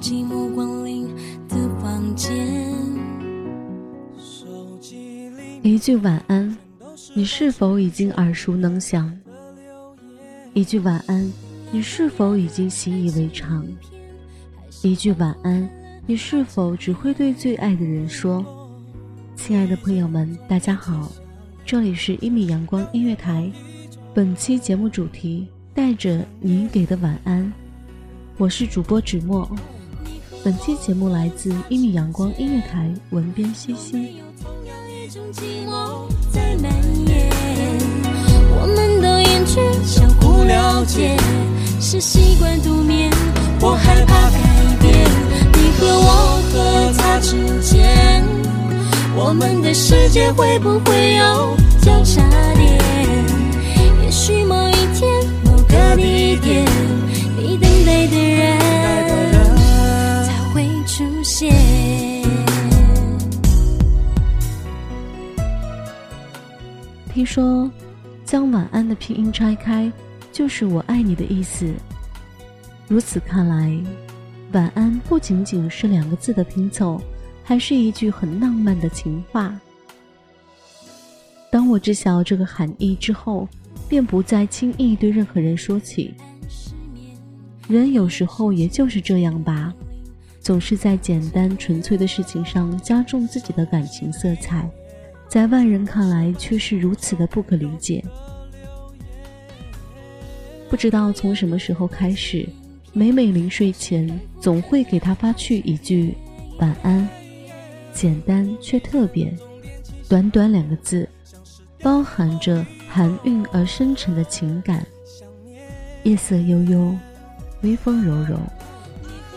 寂寞光临的房间。一句晚安，你是否已经耳熟能详？一句晚安，你是否已经习以为常？一句晚安，你是否只会对最爱的人说？亲爱的朋友们，大家好，这里是一米阳光音乐台，本期节目主题带着你给的晚安，我是主播芷墨。本期节目来自一米阳光音乐台，文编西西。同样一种寂寞在蔓延，我们都厌倦相互了解，是习惯独眠，我害怕改变。你和我和他之间，我们的世界会不会有交叉说，将晚安的拼音拆开，就是我爱你的意思。如此看来，晚安不仅仅是两个字的拼凑，还是一句很浪漫的情话。当我知晓这个含义之后，便不再轻易对任何人说起。人有时候也就是这样吧，总是在简单纯粹的事情上加重自己的感情色彩。在外人看来却是如此的不可理解。不知道从什么时候开始，每每临睡前总会给他发去一句“晚安”，简单却特别，短短两个字，包含着含蕴而深沉的情感。夜色悠悠，微风柔柔，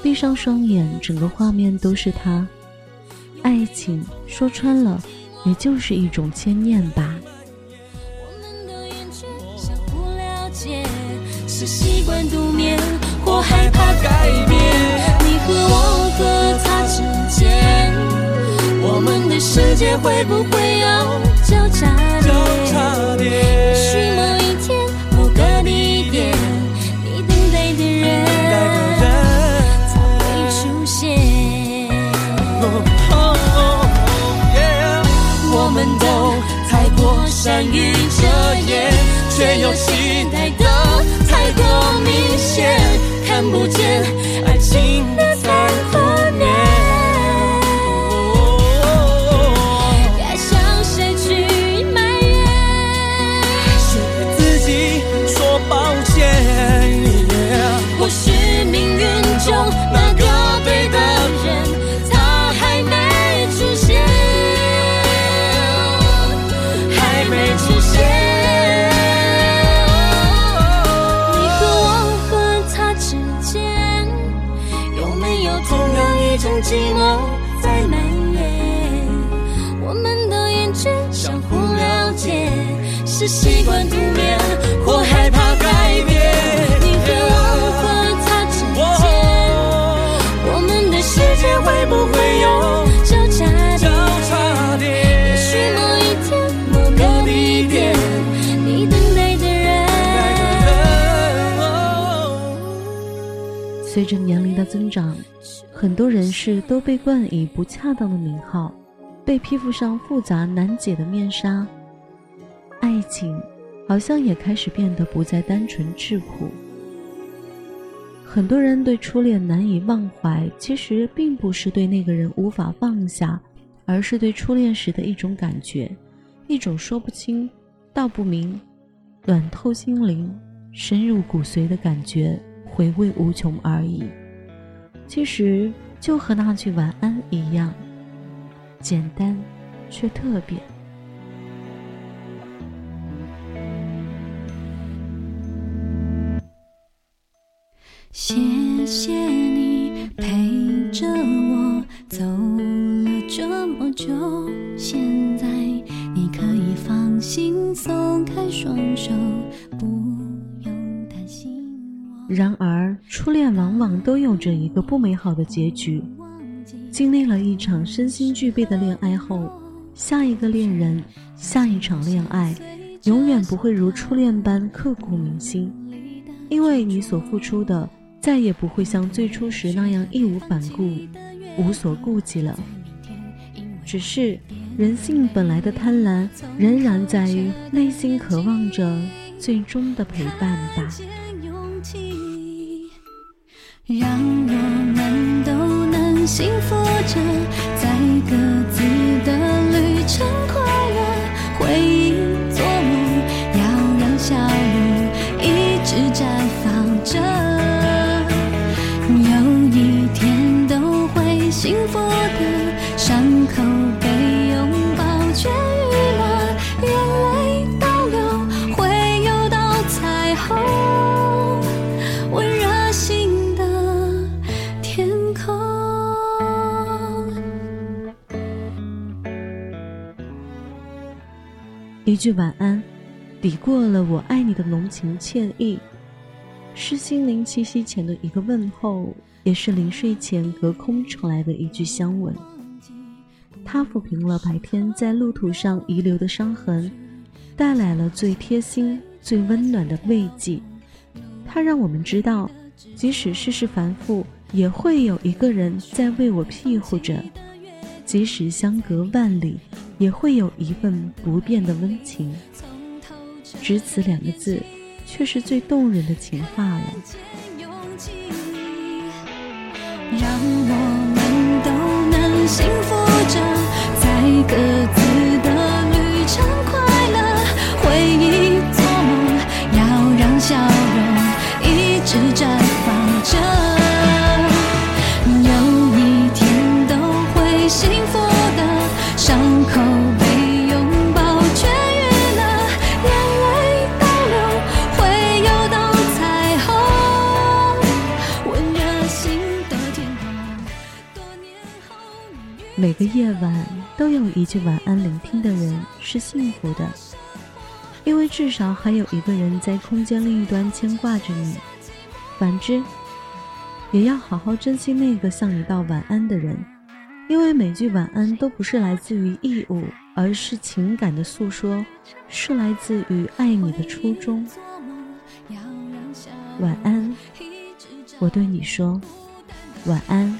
闭上双眼，整个画面都是他。爱情说穿了。也就是一种牵念吧。我们都厌倦相互了解，是习惯独眠，或害怕改变。你和我和他之间，我们的世界会不会有交叉点？我们都太过善于遮掩，却又期待的太过明显，看不见蔓延。我们相互了解，是习惯独眠，或害怕改变。你和我之间？我们的世界会不会有交叉点？也许某一天，某个地点。随着年龄的增长，很多人士都被冠以不恰当的名号，被披覆上复杂难解的面纱。爱情好像也开始变得不再单纯质朴。很多人对初恋难以忘怀，其实并不是对那个人无法放下，而是对初恋时的一种感觉，一种说不清、道不明、暖透心灵、深入骨髓的感觉，回味无穷而已。其实就和那句晚安一样，简单却特别。谢谢你陪然而，初恋往往都有着一个不美好的结局。经历了一场身心俱备的恋爱后，下一个恋人、下一场恋爱，永远不会如初恋般刻骨铭心，因为你所付出的再也不会像最初时那样义无反顾、无所顾忌了。只是人性本来的贪婪，仍然在于内心渴望着最终的陪伴吧。幸福着，一句晚安，抵过了我爱你的浓情歉意，是心灵栖息前的一个问候，也是临睡前隔空传来的一句相吻。它抚平了白天在路途上遗留的伤痕，带来了最贴心、最温暖的慰藉。它让我们知道，即使世事繁复，也会有一个人在为我庇护着；即使相隔万里，也会有一份不变的温情。只此两个字，却是最动人的情话了。让我们都能幸福每个夜晚都有一句晚安聆听的人是幸福的，因为至少还有一个人在空间另一端牵挂着你。反之，也要好好珍惜那个向你道晚安的人，因为每句晚安都不是来自于义务，而是情感的诉说，是来自于爱你的初衷。晚安，我对你说，晚安，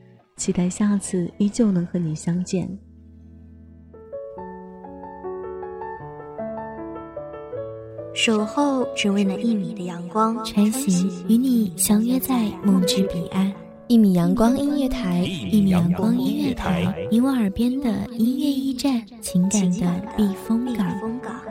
期待下次依旧能和你相见。守候只为那一米的阳光，穿行与你相约在梦之彼岸。一米阳光音乐台，一米阳光音乐台，你我耳边的音乐驿站，情感的避风港。风港。